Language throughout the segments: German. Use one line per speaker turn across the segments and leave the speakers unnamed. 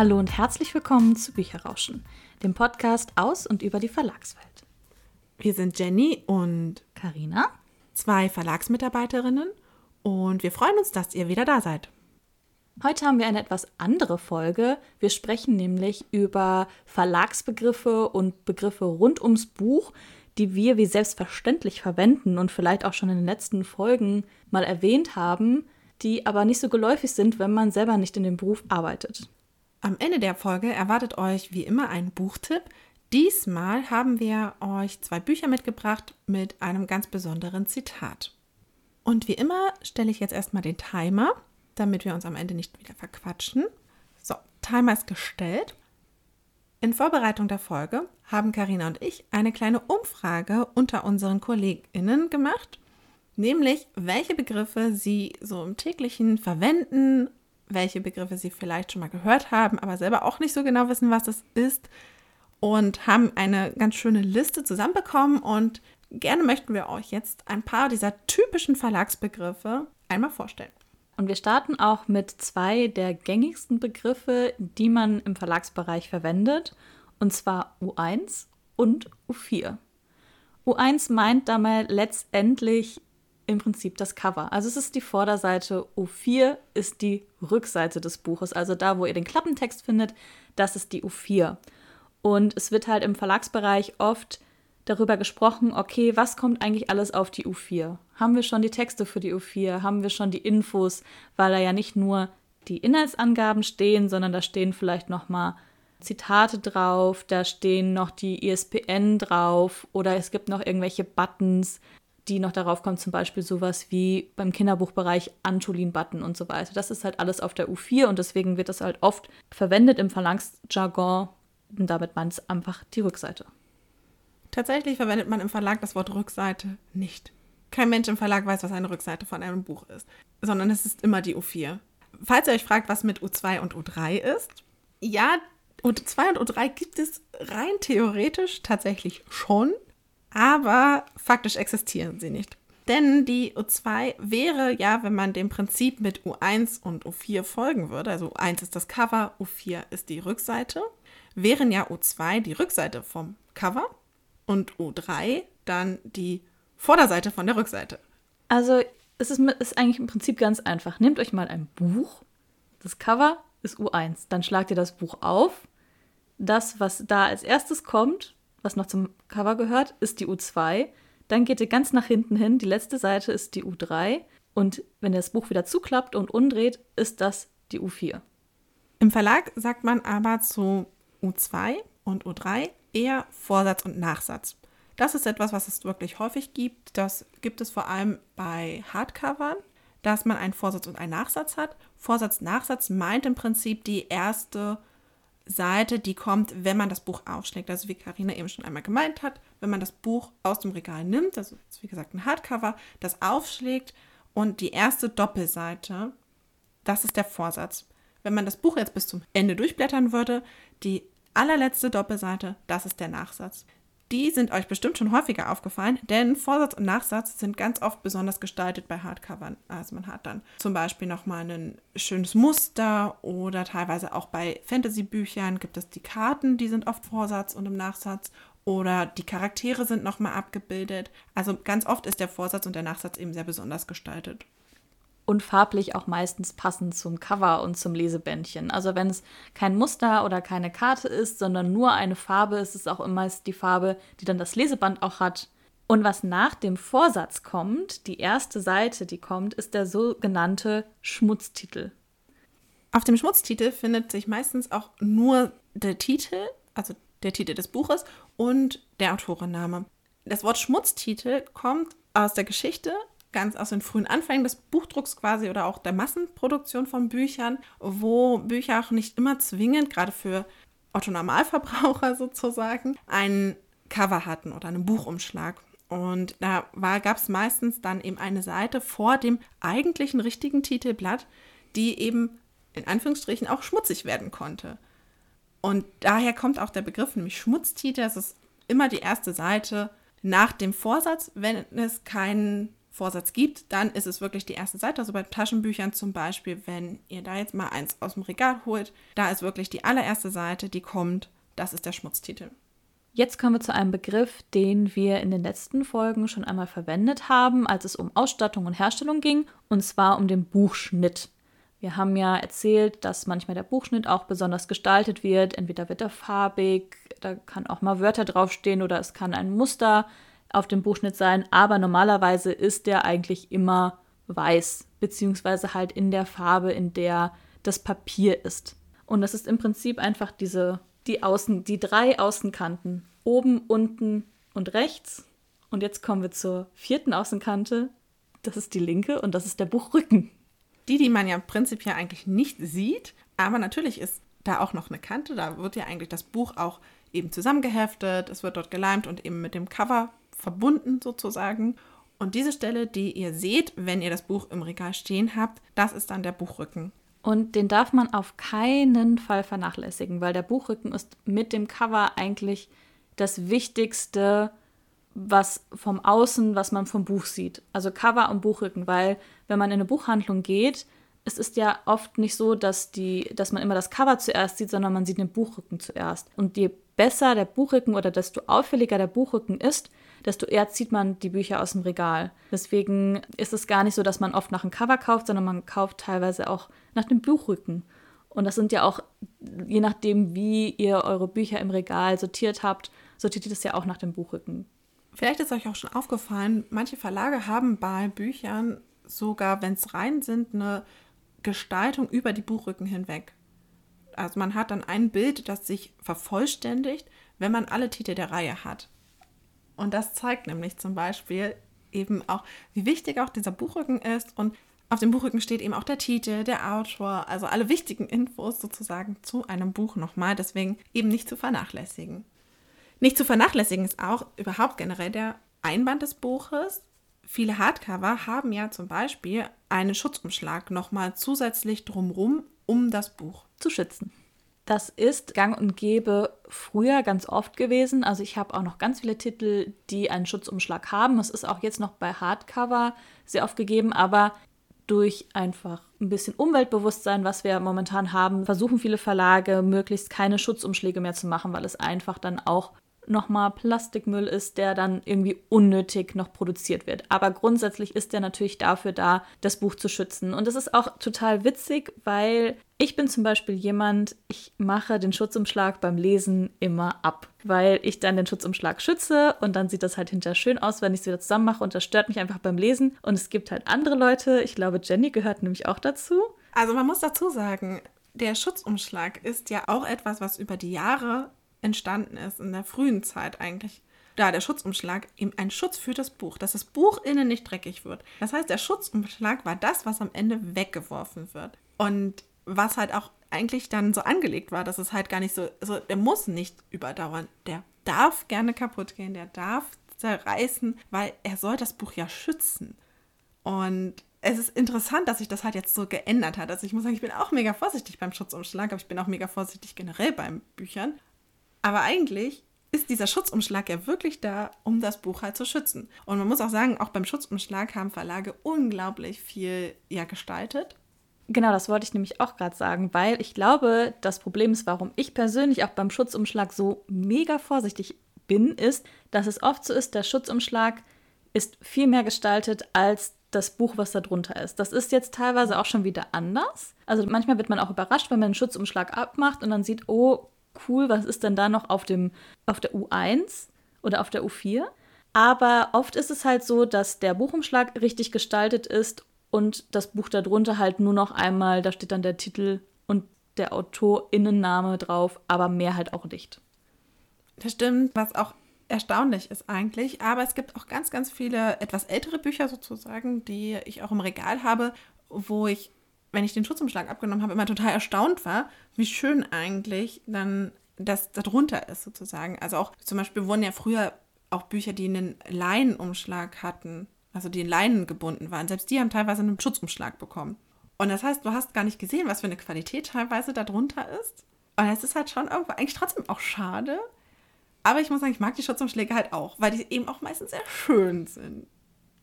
Hallo und herzlich willkommen zu Bücherrauschen, dem Podcast aus und über die Verlagswelt.
Wir sind Jenny und
Karina,
zwei Verlagsmitarbeiterinnen und wir freuen uns, dass ihr wieder da seid.
Heute haben wir eine etwas andere Folge. Wir sprechen nämlich über Verlagsbegriffe und Begriffe rund ums Buch, die wir wie selbstverständlich verwenden und vielleicht auch schon in den letzten Folgen mal erwähnt haben, die aber nicht so geläufig sind, wenn man selber nicht in dem Beruf arbeitet.
Am Ende der Folge erwartet euch wie immer ein Buchtipp. Diesmal haben wir euch zwei Bücher mitgebracht mit einem ganz besonderen Zitat. Und wie immer stelle ich jetzt erstmal den Timer damit wir uns am Ende nicht wieder verquatschen. So, Timer ist gestellt. In Vorbereitung der Folge haben Karina und ich eine kleine Umfrage unter unseren KollegInnen gemacht, nämlich welche Begriffe sie so im täglichen verwenden, welche Begriffe sie vielleicht schon mal gehört haben, aber selber auch nicht so genau wissen, was es ist und haben eine ganz schöne Liste zusammenbekommen und gerne möchten wir euch jetzt ein paar dieser typischen Verlagsbegriffe einmal vorstellen.
Und wir starten auch mit zwei der gängigsten Begriffe, die man im Verlagsbereich verwendet, und zwar U1 und U4. U1 meint damit letztendlich im Prinzip das Cover. Also es ist die Vorderseite, U4 ist die Rückseite des Buches. Also da, wo ihr den Klappentext findet, das ist die U4. Und es wird halt im Verlagsbereich oft darüber gesprochen, okay, was kommt eigentlich alles auf die U4? Haben wir schon die Texte für die U4? Haben wir schon die Infos? Weil da ja nicht nur die Inhaltsangaben stehen, sondern da stehen vielleicht noch mal Zitate drauf, da stehen noch die ISBN drauf oder es gibt noch irgendwelche Buttons, die noch darauf kommen, zum Beispiel sowas wie beim Kinderbuchbereich Antolin-Button und so weiter. Das ist halt alles auf der U4 und deswegen wird das halt oft verwendet im Verlagsjargon und damit meint es einfach die Rückseite.
Tatsächlich verwendet man im Verlag das Wort Rückseite nicht. Kein Mensch im Verlag weiß, was eine Rückseite von einem Buch ist, sondern es ist immer die U4. Falls ihr euch fragt, was mit U2 und U3 ist, ja, U2 und U3 gibt es rein theoretisch tatsächlich schon, aber faktisch existieren sie nicht. Denn die U2 wäre ja, wenn man dem Prinzip mit U1 und U4 folgen würde, also U1 ist das Cover, U4 ist die Rückseite, wären ja U2 die Rückseite vom Cover und U3 dann die Vorderseite von der Rückseite.
Also es ist, ist eigentlich im Prinzip ganz einfach. Nehmt euch mal ein Buch. Das Cover ist U1. Dann schlagt ihr das Buch auf. Das, was da als erstes kommt, was noch zum Cover gehört, ist die U2. Dann geht ihr ganz nach hinten hin. Die letzte Seite ist die U3. Und wenn ihr das Buch wieder zuklappt und umdreht, ist das die U4.
Im Verlag sagt man aber zu U2 und U3 eher Vorsatz und Nachsatz. Das ist etwas, was es wirklich häufig gibt. Das gibt es vor allem bei Hardcovern, dass man einen Vorsatz und einen Nachsatz hat. Vorsatz, Nachsatz meint im Prinzip die erste Seite, die kommt, wenn man das Buch aufschlägt. Also wie Karina eben schon einmal gemeint hat, wenn man das Buch aus dem Regal nimmt, also wie gesagt ein Hardcover, das aufschlägt und die erste Doppelseite, das ist der Vorsatz. Wenn man das Buch jetzt bis zum Ende durchblättern würde, die allerletzte Doppelseite, das ist der Nachsatz. Die sind euch bestimmt schon häufiger aufgefallen, denn Vorsatz und Nachsatz sind ganz oft besonders gestaltet bei Hardcovern. Also man hat dann zum Beispiel nochmal ein schönes Muster oder teilweise auch bei Fantasy-Büchern gibt es die Karten, die sind oft Vorsatz und im Nachsatz oder die Charaktere sind nochmal abgebildet. Also ganz oft ist der Vorsatz und der Nachsatz eben sehr besonders gestaltet
und farblich auch meistens passend zum Cover und zum Lesebändchen. Also wenn es kein Muster oder keine Karte ist, sondern nur eine Farbe, ist es auch immer die Farbe, die dann das Leseband auch hat. Und was nach dem Vorsatz kommt, die erste Seite, die kommt, ist der sogenannte Schmutztitel.
Auf dem Schmutztitel findet sich meistens auch nur der Titel, also der Titel des Buches und der Autorenname. Das Wort Schmutztitel kommt aus der Geschichte ganz aus den frühen Anfängen des Buchdrucks quasi oder auch der Massenproduktion von Büchern, wo Bücher auch nicht immer zwingend, gerade für Otto-Normalverbraucher sozusagen, ein Cover hatten oder einen Buchumschlag. Und da gab es meistens dann eben eine Seite vor dem eigentlichen richtigen Titelblatt, die eben in Anführungsstrichen auch schmutzig werden konnte. Und daher kommt auch der Begriff, nämlich Schmutztitel. Es ist immer die erste Seite nach dem Vorsatz, wenn es keinen Vorsatz gibt, dann ist es wirklich die erste Seite. Also bei Taschenbüchern zum Beispiel, wenn ihr da jetzt mal eins aus dem Regal holt, da ist wirklich die allererste Seite, die kommt. Das ist der Schmutztitel.
Jetzt kommen wir zu einem Begriff, den wir in den letzten Folgen schon einmal verwendet haben, als es um Ausstattung und Herstellung ging, und zwar um den Buchschnitt. Wir haben ja erzählt, dass manchmal der Buchschnitt auch besonders gestaltet wird. Entweder wird er farbig, da kann auch mal Wörter draufstehen oder es kann ein Muster auf dem Buchschnitt sein, aber normalerweise ist der eigentlich immer weiß, beziehungsweise halt in der Farbe, in der das Papier ist. Und das ist im Prinzip einfach diese, die Außen, die drei Außenkanten. Oben, unten und rechts. Und jetzt kommen wir zur vierten Außenkante. Das ist die linke und das ist der Buchrücken.
Die, die man ja prinzipiell eigentlich nicht sieht, aber natürlich ist da auch noch eine Kante. Da wird ja eigentlich das Buch auch eben zusammengeheftet, es wird dort geleimt und eben mit dem Cover verbunden sozusagen. Und diese Stelle, die ihr seht, wenn ihr das Buch im Regal stehen habt, das ist dann der Buchrücken.
Und den darf man auf keinen Fall vernachlässigen, weil der Buchrücken ist mit dem Cover eigentlich das Wichtigste, was vom Außen, was man vom Buch sieht. Also Cover und Buchrücken, weil wenn man in eine Buchhandlung geht, es ist ja oft nicht so, dass, die, dass man immer das Cover zuerst sieht, sondern man sieht den Buchrücken zuerst. Und je besser der Buchrücken oder desto auffälliger der Buchrücken ist, desto eher zieht man die Bücher aus dem Regal. Deswegen ist es gar nicht so, dass man oft nach einem Cover kauft, sondern man kauft teilweise auch nach dem Buchrücken. Und das sind ja auch, je nachdem, wie ihr eure Bücher im Regal sortiert habt, sortiert ihr das ja auch nach dem Buchrücken.
Vielleicht ist euch auch schon aufgefallen, manche Verlage haben bei Büchern sogar, wenn es rein sind, eine Gestaltung über die Buchrücken hinweg. Also man hat dann ein Bild, das sich vervollständigt, wenn man alle Titel der Reihe hat. Und das zeigt nämlich zum Beispiel eben auch, wie wichtig auch dieser Buchrücken ist. Und auf dem Buchrücken steht eben auch der Titel, der Autor, also alle wichtigen Infos sozusagen zu einem Buch nochmal. Deswegen eben nicht zu vernachlässigen. Nicht zu vernachlässigen ist auch überhaupt generell der Einband des Buches. Viele Hardcover haben ja zum Beispiel einen Schutzumschlag nochmal zusätzlich drumrum, um das Buch zu schützen.
Das ist gang und gäbe früher ganz oft gewesen. Also ich habe auch noch ganz viele Titel, die einen Schutzumschlag haben. Es ist auch jetzt noch bei Hardcover sehr oft gegeben, aber durch einfach ein bisschen Umweltbewusstsein, was wir momentan haben, versuchen viele Verlage möglichst keine Schutzumschläge mehr zu machen, weil es einfach dann auch nochmal Plastikmüll ist, der dann irgendwie unnötig noch produziert wird. Aber grundsätzlich ist der natürlich dafür da, das Buch zu schützen. Und das ist auch total witzig, weil ich bin zum Beispiel jemand, ich mache den Schutzumschlag beim Lesen immer ab, weil ich dann den Schutzumschlag schütze und dann sieht das halt hinterher schön aus, wenn ich es wieder zusammen mache und das stört mich einfach beim Lesen. Und es gibt halt andere Leute, ich glaube, Jenny gehört nämlich auch dazu.
Also man muss dazu sagen, der Schutzumschlag ist ja auch etwas, was über die Jahre entstanden ist, in der frühen Zeit eigentlich. Da der Schutzumschlag eben ein Schutz für das Buch, dass das Buch innen nicht dreckig wird. Das heißt, der Schutzumschlag war das, was am Ende weggeworfen wird. Und was halt auch eigentlich dann so angelegt war, dass es halt gar nicht so, also der muss nicht überdauern. Der darf gerne kaputt gehen, der darf zerreißen, weil er soll das Buch ja schützen. Und es ist interessant, dass sich das halt jetzt so geändert hat. Also ich muss sagen, ich bin auch mega vorsichtig beim Schutzumschlag, aber ich bin auch mega vorsichtig generell beim Büchern. Aber eigentlich ist dieser Schutzumschlag ja wirklich da, um das Buch halt zu schützen. Und man muss auch sagen, auch beim Schutzumschlag haben Verlage unglaublich viel ja gestaltet.
Genau, das wollte ich nämlich auch gerade sagen, weil ich glaube, das Problem ist, warum ich persönlich auch beim Schutzumschlag so mega vorsichtig bin, ist, dass es oft so ist, der Schutzumschlag ist viel mehr gestaltet als das Buch, was da drunter ist. Das ist jetzt teilweise auch schon wieder anders. Also manchmal wird man auch überrascht, wenn man einen Schutzumschlag abmacht und dann sieht, oh, cool, was ist denn da noch auf, dem, auf der U1 oder auf der U4? Aber oft ist es halt so, dass der Buchumschlag richtig gestaltet ist und das Buch darunter halt nur noch einmal, da steht dann der Titel und der Autorinnenname drauf, aber mehr halt auch nicht.
Das stimmt, was auch erstaunlich ist eigentlich. Aber es gibt auch ganz, ganz viele etwas ältere Bücher sozusagen, die ich auch im Regal habe, wo ich wenn ich den Schutzumschlag abgenommen habe, immer total erstaunt war, wie schön eigentlich dann das darunter ist sozusagen. Also auch zum Beispiel wurden ja früher auch Bücher, die einen Leinenumschlag hatten, also die in Leinen gebunden waren, selbst die haben teilweise einen Schutzumschlag bekommen. Und das heißt, du hast gar nicht gesehen, was für eine Qualität teilweise darunter ist. Und es ist halt schon irgendwo eigentlich trotzdem auch schade. Aber ich muss sagen, ich mag die Schutzumschläge halt auch, weil die eben auch meistens sehr schön sind.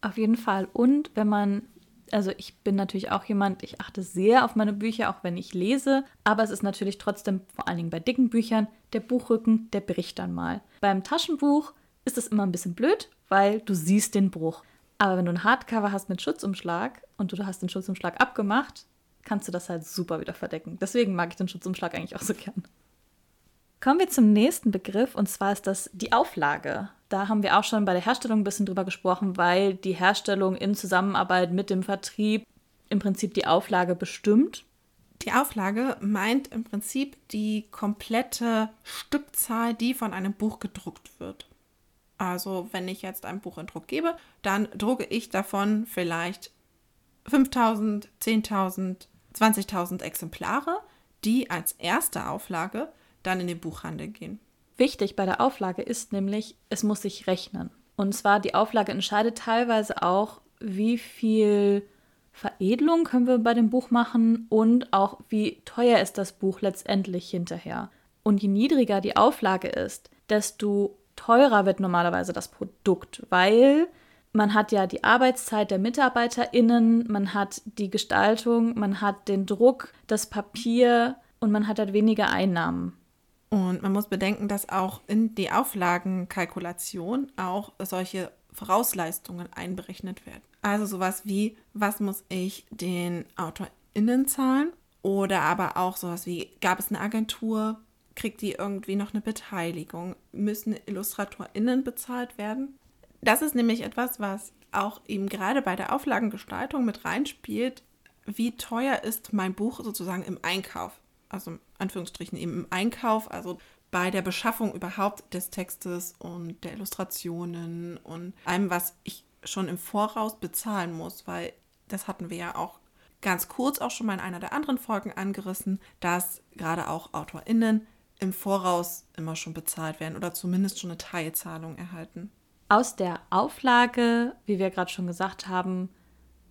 Auf jeden Fall. Und wenn man, also ich bin natürlich auch jemand, ich achte sehr auf meine Bücher, auch wenn ich lese, aber es ist natürlich trotzdem, vor allen Dingen bei dicken Büchern, der Buchrücken, der bricht dann mal. Beim Taschenbuch ist es immer ein bisschen blöd, weil du siehst den Bruch. Aber wenn du ein Hardcover hast mit Schutzumschlag und du hast den Schutzumschlag abgemacht, kannst du das halt super wieder verdecken. Deswegen mag ich den Schutzumschlag eigentlich auch so gern. Kommen wir zum nächsten Begriff und zwar ist das die Auflage. Da haben wir auch schon bei der Herstellung ein bisschen drüber gesprochen, weil die Herstellung in Zusammenarbeit mit dem Vertrieb im Prinzip die Auflage bestimmt.
Die Auflage meint im Prinzip die komplette Stückzahl, die von einem Buch gedruckt wird. Also wenn ich jetzt ein Buch in Druck gebe, dann drucke ich davon vielleicht 5000, 10.000, 20.000 Exemplare, die als erste Auflage dann in den Buchhandel gehen.
Wichtig bei der Auflage ist nämlich, es muss sich rechnen. Und zwar die Auflage entscheidet teilweise auch, wie viel Veredelung können wir bei dem Buch machen und auch wie teuer ist das Buch letztendlich hinterher. Und je niedriger die Auflage ist, desto teurer wird normalerweise das Produkt, weil man hat ja die Arbeitszeit der MitarbeiterInnen, man hat die Gestaltung, man hat den Druck, das Papier und man hat halt weniger Einnahmen.
Und man muss bedenken, dass auch in die Auflagenkalkulation auch solche Vorausleistungen einberechnet werden. Also sowas wie, was muss ich den AutorInnen zahlen? Oder aber auch sowas wie, gab es eine Agentur? Kriegt die irgendwie noch eine Beteiligung? Müssen IllustratorInnen bezahlt werden? Das ist nämlich etwas, was auch eben gerade bei der Auflagengestaltung mit reinspielt. Wie teuer ist mein Buch sozusagen im Einkauf? also Anführungsstrichen eben im Einkauf, also bei der Beschaffung überhaupt des Textes und der Illustrationen und allem, was ich schon im Voraus bezahlen muss, weil das hatten wir ja auch ganz kurz auch schon mal in einer der anderen Folgen angerissen, dass gerade auch AutorInnen im Voraus immer schon bezahlt werden oder zumindest schon eine Teilzahlung erhalten.
Aus der Auflage, wie wir gerade schon gesagt haben,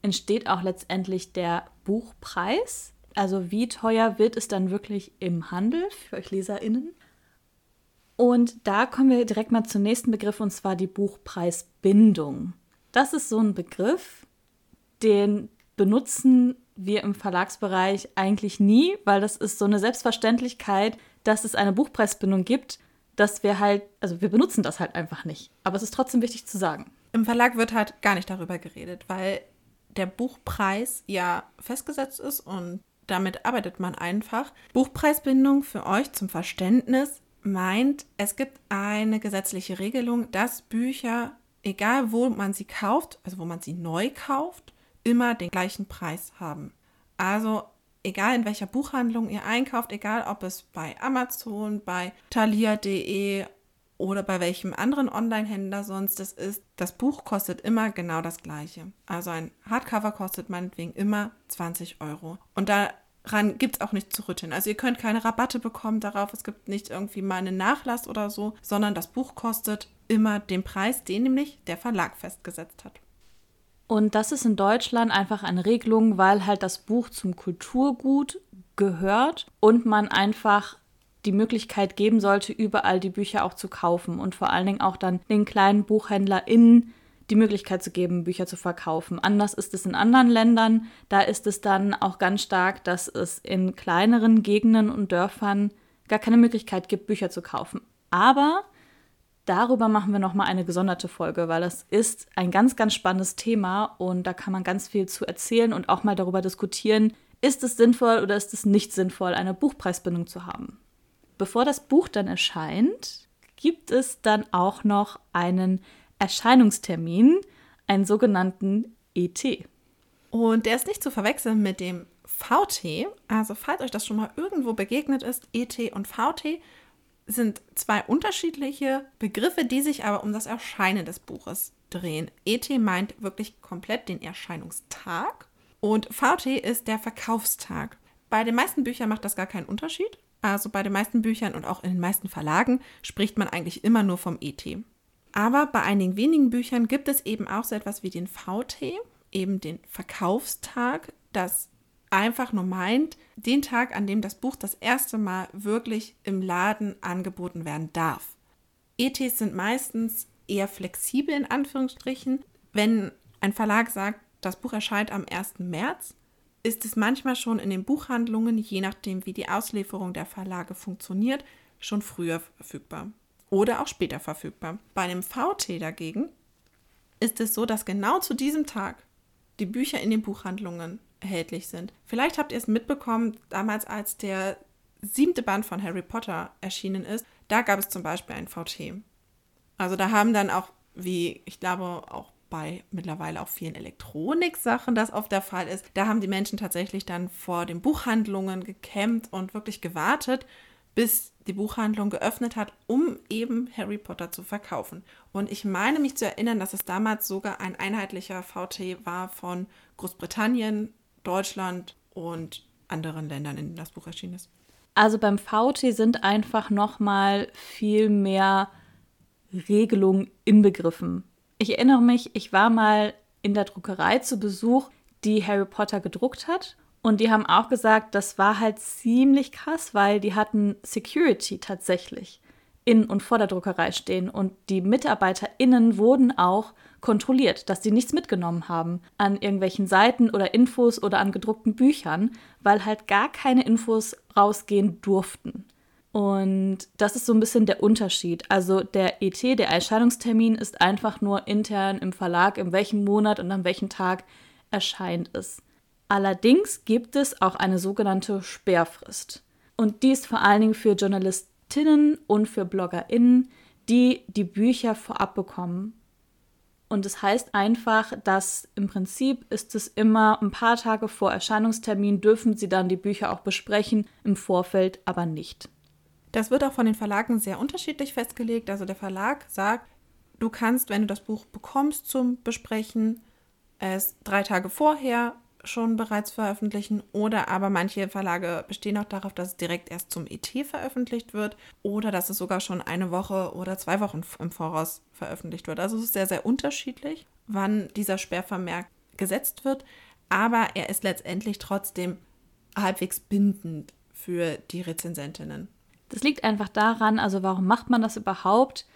entsteht auch letztendlich der Buchpreis. Also wie teuer wird es dann wirklich im Handel für euch LeserInnen? Und da kommen wir direkt mal zum nächsten Begriff und zwar die Buchpreisbindung. Das ist so ein Begriff, den benutzen wir im Verlagsbereich eigentlich nie, weil das ist so eine Selbstverständlichkeit, dass es eine Buchpreisbindung gibt, dass wir halt, also wir benutzen das halt einfach nicht. Aber es ist trotzdem wichtig zu sagen.
Im Verlag wird halt gar nicht darüber geredet, weil der Buchpreis ja festgesetzt ist und damit arbeitet man einfach. Buchpreisbindung für euch zum Verständnis meint, es gibt eine gesetzliche Regelung, dass Bücher, egal wo man sie kauft, also wo man sie neu kauft, immer den gleichen Preis haben. Also egal in welcher Buchhandlung ihr einkauft, egal ob es bei Amazon, bei thalia.de oder bei welchem anderen Online-Händler sonst es ist, das Buch kostet immer genau das gleiche. Also ein Hardcover kostet meinetwegen immer 20 Euro. Und daran gibt es auch nichts zu rütteln. Also ihr könnt keine Rabatte bekommen darauf, es gibt nicht irgendwie mal einen Nachlass oder so, sondern das Buch kostet immer den Preis, den nämlich der Verlag festgesetzt hat.
Und das ist in Deutschland einfach eine Regelung, weil halt das Buch zum Kulturgut gehört und man einfach die Möglichkeit geben sollte, überall die Bücher auch zu kaufen und vor allen Dingen auch dann den kleinen BuchhändlerInnen die Möglichkeit zu geben, Bücher zu verkaufen. Anders ist es in anderen Ländern. Da ist es dann auch ganz stark, dass es in kleineren Gegenden und Dörfern gar keine Möglichkeit gibt, Bücher zu kaufen. Aber darüber machen wir nochmal eine gesonderte Folge, weil das ist ein ganz, ganz spannendes Thema und da kann man ganz viel zu erzählen und auch mal darüber diskutieren, ist es sinnvoll oder ist es nicht sinnvoll, eine Buchpreisbindung zu haben bevor das Buch dann erscheint, gibt es dann auch noch einen Erscheinungstermin, einen sogenannten ET.
Und der ist nicht zu verwechseln mit dem VT. Also falls euch das schon mal irgendwo begegnet ist, ET und VT sind zwei unterschiedliche Begriffe, die sich aber um das Erscheinen des Buches drehen. ET meint wirklich komplett den Erscheinungstag und VT ist der Verkaufstag. Bei den meisten Büchern macht das gar keinen Unterschied. Also bei den meisten Büchern und auch in den meisten Verlagen spricht man eigentlich immer nur vom ET. Aber bei einigen wenigen Büchern gibt es eben auch so etwas wie den VT, eben den Verkaufstag, das einfach nur meint, den Tag, an dem das Buch das erste Mal wirklich im Laden angeboten werden darf. ETs sind meistens eher flexibel in Anführungsstrichen. Wenn ein Verlag sagt, das Buch erscheint am 1. März, ist es manchmal schon in den Buchhandlungen, je nachdem wie die Auslieferung der Verlage funktioniert, schon früher verfügbar oder auch später verfügbar. Bei einem VT dagegen ist es so, dass genau zu diesem Tag die Bücher in den Buchhandlungen erhältlich sind. Vielleicht habt ihr es mitbekommen, damals als der siebte Band von Harry Potter erschienen ist, da gab es zum Beispiel ein VT. Also da haben dann auch, wie ich glaube auch bei mittlerweile auch vielen Elektronik-Sachen das oft der Fall ist, da haben die Menschen tatsächlich dann vor den Buchhandlungen gekämmt und wirklich gewartet, bis die Buchhandlung geöffnet hat, um eben Harry Potter zu verkaufen. Und ich meine mich zu erinnern, dass es damals sogar ein einheitlicher VT war von Großbritannien, Deutschland und anderen Ländern, in denen das Buch erschienen ist.
Also beim VT sind einfach noch mal viel mehr Regelungen inbegriffen. Ich erinnere mich, ich war mal in der Druckerei zu Besuch, die Harry Potter gedruckt hat. Und die haben auch gesagt, das war halt ziemlich krass, weil die hatten Security tatsächlich in und vor der Druckerei stehen. Und die MitarbeiterInnen wurden auch kontrolliert, dass sie nichts mitgenommen haben an irgendwelchen Seiten oder Infos oder an gedruckten Büchern, weil halt gar keine Infos rausgehen durften. Und das ist so ein bisschen der Unterschied. Also der ET, der Erscheinungstermin, ist einfach nur intern im Verlag, in welchem Monat und an welchem Tag erscheint es. Allerdings gibt es auch eine sogenannte Sperrfrist. Und die ist vor allen Dingen für Journalistinnen und für BloggerInnen, die die Bücher vorab bekommen. Und das heißt einfach, dass im Prinzip ist es immer ein paar Tage vor Erscheinungstermin dürfen sie dann die Bücher auch besprechen, im Vorfeld aber nicht.
Das wird auch von den Verlagen sehr unterschiedlich festgelegt. Also der Verlag sagt, du kannst, wenn du das Buch bekommst zum Besprechen, es drei Tage vorher schon bereits veröffentlichen oder aber manche Verlage bestehen auch darauf, dass es direkt erst zum ET veröffentlicht wird oder dass es sogar schon eine Woche oder zwei Wochen im Voraus veröffentlicht wird. Also es ist sehr, sehr unterschiedlich, wann dieser Sperrvermerk gesetzt wird, aber er ist letztendlich trotzdem halbwegs bindend für die Rezensentinnen.
Das liegt einfach daran, also warum macht man das überhaupt?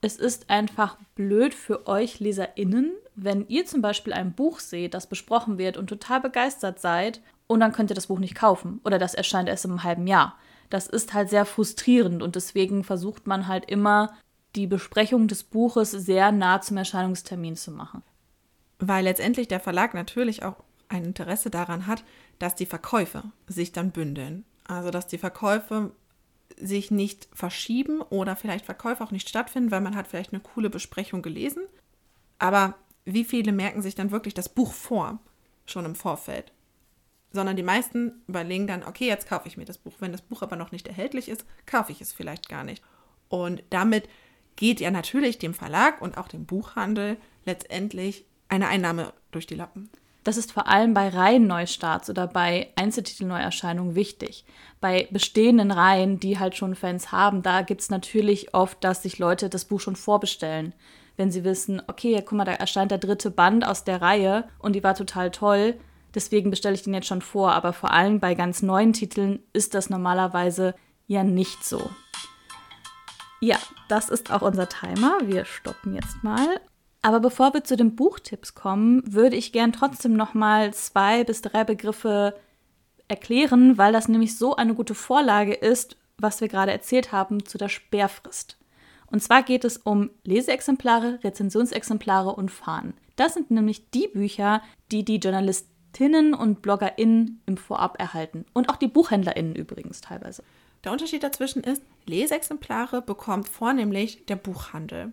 Es ist einfach blöd für euch LeserInnen, wenn ihr zum Beispiel ein Buch seht, das besprochen wird und total begeistert seid und dann könnt ihr das Buch nicht kaufen oder das erscheint erst im halben Jahr. Das ist halt sehr frustrierend und deswegen versucht man halt immer, die Besprechung des Buches sehr nah zum Erscheinungstermin zu machen.
Weil letztendlich der Verlag natürlich auch ein Interesse daran hat, dass die Verkäufe sich dann bündeln. Also dass die Verkäufe sich nicht verschieben oder vielleicht Verkäufe auch nicht stattfinden, weil man hat vielleicht eine coole Besprechung gelesen. Aber wie viele merken sich dann wirklich das Buch vor, schon im Vorfeld? Sondern die meisten überlegen dann, okay, jetzt kaufe ich mir das Buch. Wenn das Buch aber noch nicht erhältlich ist, kaufe ich es vielleicht gar nicht. Und damit geht ja natürlich dem Verlag und auch dem Buchhandel letztendlich eine Einnahme durch die Lappen.
Das ist vor allem bei Reihenneustarts oder bei Einzeltitelneuerscheinungen wichtig. Bei bestehenden Reihen, die halt schon Fans haben, da gibt es natürlich oft, dass sich Leute das Buch schon vorbestellen. Wenn sie wissen, okay, guck mal, da erscheint der dritte Band aus der Reihe und die war total toll, deswegen bestelle ich den jetzt schon vor. Aber vor allem bei ganz neuen Titeln ist das normalerweise ja nicht so. Ja, das ist auch unser Timer. Wir stoppen jetzt mal aber bevor wir zu den Buchtipps kommen, würde ich gern trotzdem noch mal zwei bis drei Begriffe erklären, weil das nämlich so eine gute Vorlage ist, was wir gerade erzählt haben zu der Sperrfrist. Und zwar geht es um Leseexemplare, Rezensionsexemplare und Fahnen. Das sind nämlich die Bücher, die die Journalistinnen und BloggerInnen im Vorab erhalten. Und auch die BuchhändlerInnen übrigens teilweise.
Der Unterschied dazwischen ist, Leseexemplare bekommt vornehmlich der Buchhandel.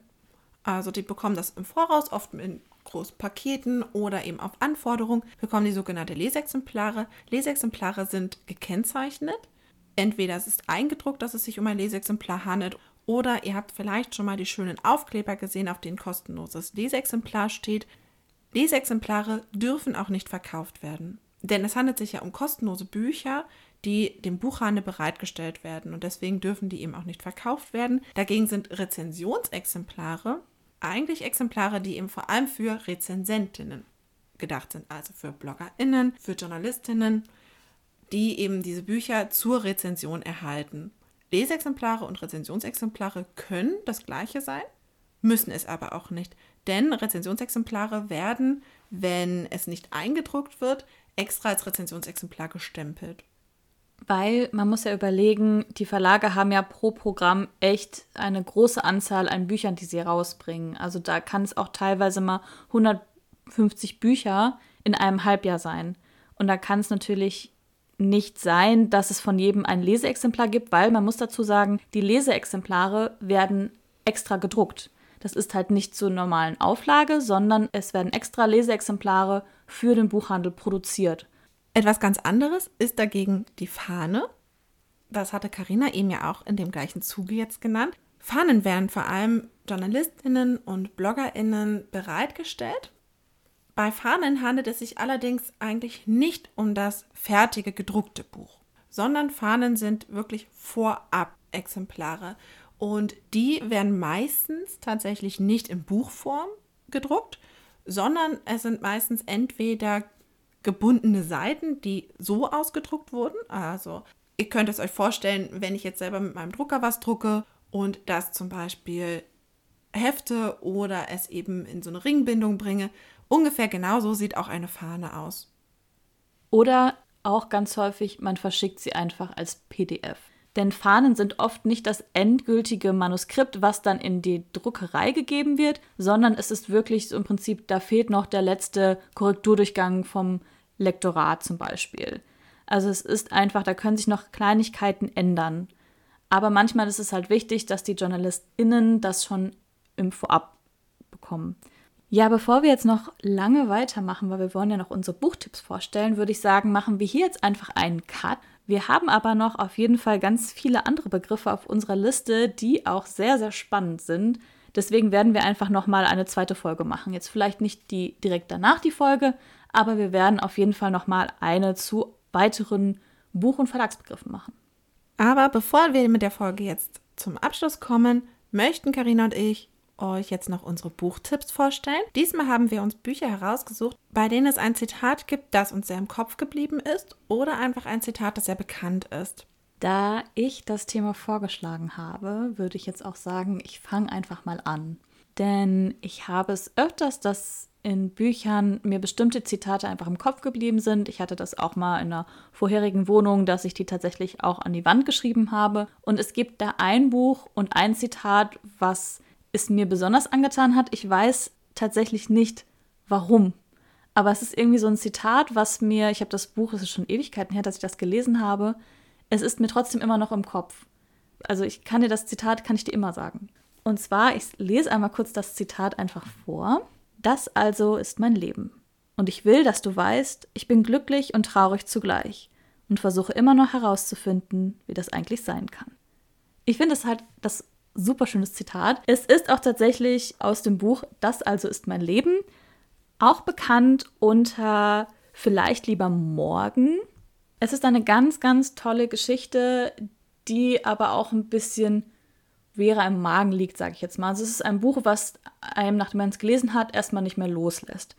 Also die bekommen das im Voraus, oft in großen Paketen oder eben auf Anforderung, bekommen die sogenannte Lesexemplare. Lesexemplare sind gekennzeichnet. Entweder es ist eingedruckt, dass es sich um ein Lesexemplar handelt, oder ihr habt vielleicht schon mal die schönen Aufkleber gesehen, auf denen kostenloses Lesexemplar steht. Lesexemplare dürfen auch nicht verkauft werden, denn es handelt sich ja um kostenlose Bücher, die dem Buchhandel bereitgestellt werden und deswegen dürfen die eben auch nicht verkauft werden. Dagegen sind Rezensionsexemplare eigentlich Exemplare, die eben vor allem für Rezensentinnen gedacht sind, also für BloggerInnen, für JournalistInnen, die eben diese Bücher zur Rezension erhalten. Lesexemplare und Rezensionsexemplare können das gleiche sein, müssen es aber auch nicht, Denn Rezensionsexemplare werden, wenn es nicht eingedruckt wird, extra als Rezensionsexemplar gestempelt.
Weil man muss ja überlegen, die Verlage haben ja pro Programm echt eine große Anzahl an Büchern, die sie rausbringen. Also da kann es auch teilweise mal 150 Bücher in einem Halbjahr sein. Und da kann es natürlich nicht sein, dass es von jedem ein Leseexemplar gibt, weil man muss dazu sagen, die Leseexemplare werden extra gedruckt. Das ist halt nicht zur normalen Auflage, sondern es werden extra Leseexemplare für den Buchhandel produziert.
Etwas ganz anderes ist dagegen die Fahne. Das hatte Karina eben ja auch in dem gleichen Zuge jetzt genannt. Fahnen werden vor allem Journalistinnen und Bloggerinnen bereitgestellt bei Fahnen handelt es sich allerdings eigentlich nicht um das fertige gedruckte Buch, sondern Fahnen sind wirklich Vorab-Exemplare und die werden meistens tatsächlich nicht in Buchform gedruckt, sondern es sind meistens entweder gebundene Seiten, die so ausgedruckt wurden. Also ihr könnt es euch vorstellen, wenn ich jetzt selber mit meinem Drucker was drucke und das zum Beispiel hefte oder es eben in so eine Ringbindung bringe, Ungefähr genauso sieht auch eine Fahne aus.
Oder auch ganz häufig, man verschickt sie einfach als PDF. Denn Fahnen sind oft nicht das endgültige Manuskript, was dann in die Druckerei gegeben wird, sondern es ist wirklich so im Prinzip, da fehlt noch der letzte Korrekturdurchgang vom Lektorat zum Beispiel. Also es ist einfach, da können sich noch Kleinigkeiten ändern. Aber manchmal ist es halt wichtig, dass die JournalistInnen das schon im Vorab bekommen. Ja, bevor wir jetzt noch lange weitermachen, weil wir wollen ja noch unsere Buchtipps vorstellen, würde ich sagen, machen wir hier jetzt einfach einen Cut. Wir haben aber noch auf jeden Fall ganz viele andere Begriffe auf unserer Liste, die auch sehr, sehr spannend sind. Deswegen werden wir einfach noch mal eine zweite Folge machen. Jetzt vielleicht nicht die direkt danach die Folge, aber wir werden auf jeden Fall noch mal eine zu weiteren Buch- und Verlagsbegriffen machen.
Aber bevor wir mit der Folge jetzt zum Abschluss kommen, möchten Karina und ich euch jetzt noch unsere Buchtipps vorstellen. Diesmal haben wir uns Bücher herausgesucht, bei denen es ein Zitat gibt, das uns sehr im Kopf geblieben ist oder einfach ein Zitat, das sehr bekannt ist.
Da ich das Thema vorgeschlagen habe, würde ich jetzt auch sagen, ich fange einfach mal an. Denn ich habe es öfters, dass in Büchern mir bestimmte Zitate einfach im Kopf geblieben sind. Ich hatte das auch mal in einer vorherigen Wohnung, dass ich die tatsächlich auch an die Wand geschrieben habe. Und es gibt da ein Buch und ein Zitat, was es mir besonders angetan hat. Ich weiß tatsächlich nicht, warum. Aber es ist irgendwie so ein Zitat, was mir, ich habe das Buch, es ist schon Ewigkeiten her, dass ich das gelesen habe. Es ist mir trotzdem immer noch im Kopf. Also ich kann dir das Zitat, kann ich dir immer sagen. Und zwar, ich lese einmal kurz das Zitat einfach vor. Das also ist mein Leben. Und ich will, dass du weißt, ich bin glücklich und traurig zugleich und versuche immer noch herauszufinden, wie das eigentlich sein kann. Ich finde es halt das super schönes Zitat. Es ist auch tatsächlich aus dem Buch Das also ist mein Leben, auch bekannt unter Vielleicht lieber morgen. Es ist eine ganz, ganz tolle Geschichte, die aber auch ein bisschen Vera im Magen liegt, sage ich jetzt mal. Also es ist ein Buch, was einem, nachdem man es gelesen hat, erstmal nicht mehr loslässt.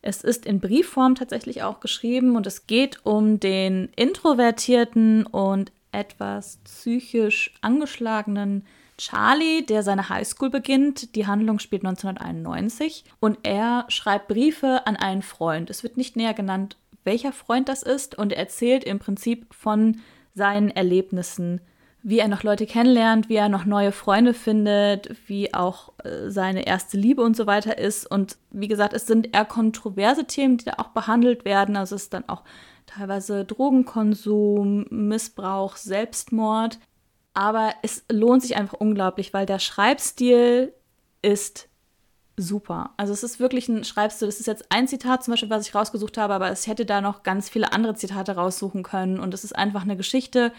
Es ist in Briefform tatsächlich auch geschrieben und es geht um den introvertierten und etwas psychisch angeschlagenen Charlie, der seine Highschool beginnt. Die Handlung spielt 1991 und er schreibt Briefe an einen Freund. Es wird nicht näher genannt, welcher Freund das ist und er erzählt im Prinzip von seinen Erlebnissen, wie er noch Leute kennenlernt, wie er noch neue Freunde findet, wie auch äh, seine erste Liebe und so weiter ist. Und wie gesagt, es sind eher kontroverse Themen, die da auch behandelt werden. Also es ist dann auch teilweise Drogenkonsum, Missbrauch, Selbstmord. Aber es lohnt sich einfach unglaublich, weil der Schreibstil ist super. Also es ist wirklich ein Schreibstil. Das ist jetzt ein Zitat zum Beispiel, was ich rausgesucht habe, aber es hätte da noch ganz viele andere Zitate raussuchen können. Und es ist einfach eine Geschichte,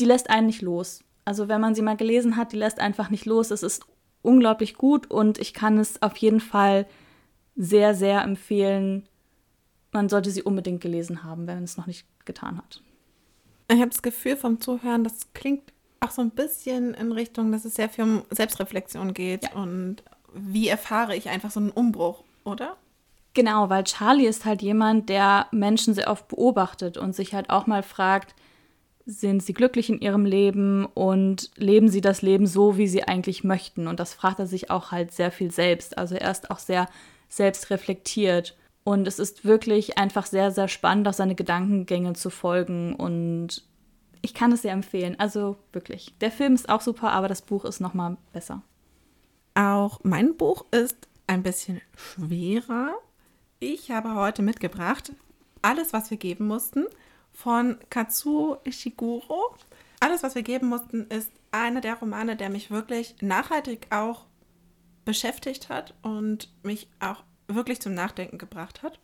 die lässt einen nicht los. Also wenn man sie mal gelesen hat, die lässt einfach nicht los. Es ist unglaublich gut und ich kann es auf jeden Fall sehr, sehr empfehlen. Man sollte sie unbedingt gelesen haben, wenn man es noch nicht getan hat.
Ich habe das Gefühl vom Zuhören, das klingt auch so ein bisschen in Richtung, dass es sehr viel um Selbstreflexion geht ja. und wie erfahre ich einfach so einen Umbruch, oder?
Genau, weil Charlie ist halt jemand, der Menschen sehr oft beobachtet und sich halt auch mal fragt, sind sie glücklich in ihrem Leben und leben sie das Leben so, wie sie eigentlich möchten. Und das fragt er sich auch halt sehr viel selbst. Also er ist auch sehr selbst reflektiert. Und es ist wirklich einfach sehr, sehr spannend, auch seine Gedankengänge zu folgen. Und ich kann es sehr empfehlen. Also wirklich. Der Film ist auch super, aber das Buch ist nochmal besser.
Auch mein Buch ist ein bisschen schwerer. Ich habe heute mitgebracht alles, was wir geben mussten von Katsuo Ishiguro. Alles, was wir geben mussten, ist einer der Romane, der mich wirklich nachhaltig auch beschäftigt hat und mich auch wirklich zum Nachdenken gebracht hat.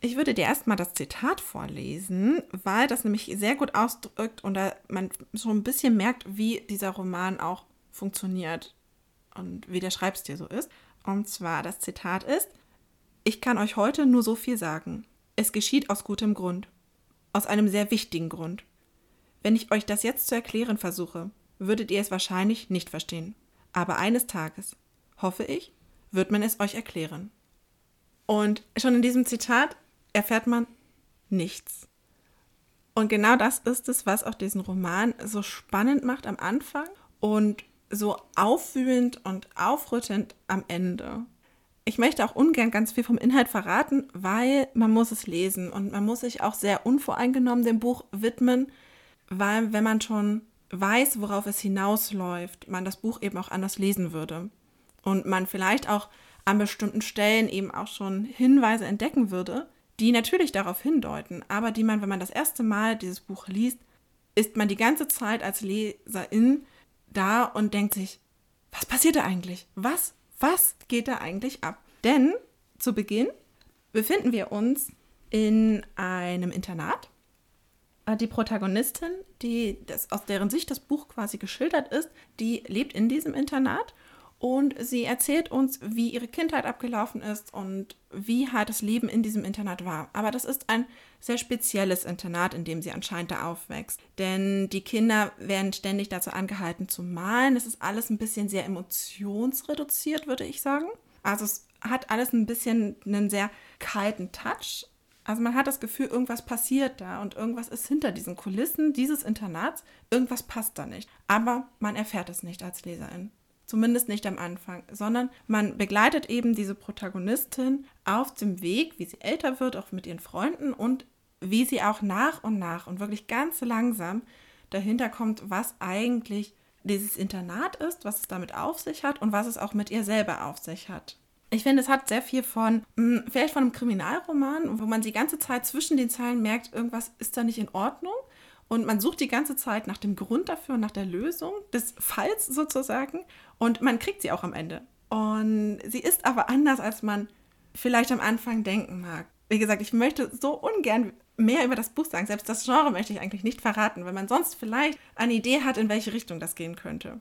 Ich würde dir erstmal das Zitat vorlesen, weil das nämlich sehr gut ausdrückt und man so ein bisschen merkt, wie dieser Roman auch funktioniert und wie der Schreibstil so ist. Und zwar das Zitat ist, ich kann euch heute nur so viel sagen. Es geschieht aus gutem Grund. Aus einem sehr wichtigen Grund. Wenn ich euch das jetzt zu erklären versuche, würdet ihr es wahrscheinlich nicht verstehen. Aber eines Tages, hoffe ich, wird man es euch erklären. Und schon in diesem Zitat erfährt man nichts. Und genau das ist es, was auch diesen Roman so spannend macht am Anfang und so aufwühlend und aufrüttelnd am Ende. Ich möchte auch ungern ganz viel vom Inhalt verraten, weil man muss es lesen und man muss sich auch sehr unvoreingenommen dem Buch widmen, weil wenn man schon weiß, worauf es hinausläuft, man das Buch eben auch anders lesen würde und man vielleicht auch an bestimmten Stellen eben auch schon Hinweise entdecken würde, die natürlich darauf hindeuten, aber die man, wenn man das erste Mal dieses Buch liest, ist man die ganze Zeit als Leserin da und denkt sich, was passiert da eigentlich? Was was geht da eigentlich ab? Denn zu Beginn befinden wir uns in einem Internat. Äh, die Protagonistin, die das, aus deren Sicht das Buch quasi geschildert ist, die lebt in diesem Internat und sie erzählt uns, wie ihre Kindheit abgelaufen ist und wie halt das Leben in diesem Internat war. Aber das ist ein sehr spezielles Internat, in dem sie anscheinend da aufwächst. Denn die Kinder werden ständig dazu angehalten zu malen. Es ist alles ein bisschen sehr emotionsreduziert, würde ich sagen. Also es hat alles ein bisschen einen sehr kalten Touch. Also man hat das Gefühl, irgendwas passiert da und irgendwas ist hinter diesen Kulissen dieses Internats. Irgendwas passt da nicht. Aber man erfährt es nicht als Leserin. Zumindest nicht am Anfang, sondern man begleitet eben diese Protagonistin auf dem Weg, wie sie älter wird, auch mit ihren Freunden und wie sie auch nach und nach und wirklich ganz langsam dahinter kommt, was eigentlich dieses Internat ist, was es damit auf sich hat und was es auch mit ihr selber auf sich hat. Ich finde, es hat sehr viel von, hm, vielleicht von einem Kriminalroman, wo man die ganze Zeit zwischen den Zeilen merkt, irgendwas ist da nicht in Ordnung. Und man sucht die ganze Zeit nach dem Grund dafür, nach der Lösung des Falls sozusagen. Und man kriegt sie auch am Ende. Und sie ist aber anders, als man vielleicht am Anfang denken mag. Wie gesagt, ich möchte so ungern mehr über das Buch sagen. Selbst das Genre möchte ich eigentlich nicht verraten, weil man sonst vielleicht eine Idee hat, in welche Richtung das gehen könnte.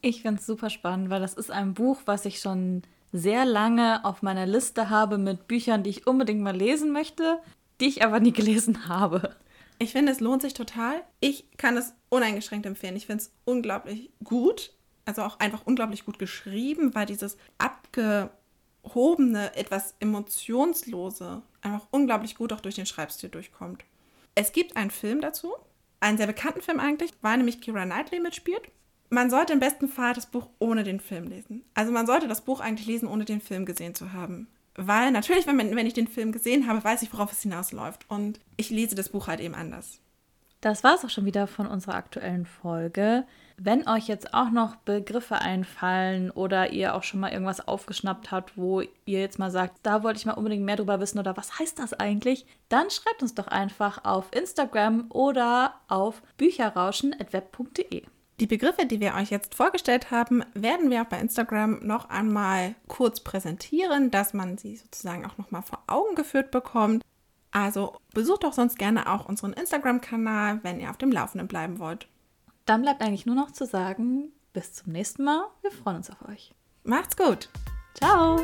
Ich finde es super spannend, weil das ist ein Buch, was ich schon sehr lange auf meiner Liste habe mit Büchern, die ich unbedingt mal lesen möchte, die ich aber nie gelesen habe.
Ich finde, es lohnt sich total. Ich kann es uneingeschränkt empfehlen. Ich finde es unglaublich gut. Also auch einfach unglaublich gut geschrieben, weil dieses abgehobene, etwas emotionslose einfach unglaublich gut auch durch den Schreibstil durchkommt. Es gibt einen Film dazu, einen sehr bekannten Film eigentlich, weil nämlich Kira Knightley mitspielt. Man sollte im besten Fall das Buch ohne den Film lesen. Also man sollte das Buch eigentlich lesen, ohne den Film gesehen zu haben. Weil natürlich, wenn, man, wenn ich den Film gesehen habe, weiß ich, worauf es hinausläuft. Und ich lese das Buch halt eben anders.
Das war es auch schon wieder von unserer aktuellen Folge. Wenn euch jetzt auch noch Begriffe einfallen oder ihr auch schon mal irgendwas aufgeschnappt habt, wo ihr jetzt mal sagt, da wollte ich mal unbedingt mehr drüber wissen oder was heißt das eigentlich, dann schreibt uns doch einfach auf Instagram oder auf bücherrauschen.web.de.
Die Begriffe, die wir euch jetzt vorgestellt haben, werden wir auch bei Instagram noch einmal kurz präsentieren, dass man sie sozusagen auch noch mal vor Augen geführt bekommt. Also besucht doch sonst gerne auch unseren Instagram-Kanal, wenn ihr auf dem Laufenden bleiben wollt.
Dann bleibt eigentlich nur noch zu sagen, bis zum nächsten Mal. Wir freuen uns auf euch.
Macht's gut.
Ciao.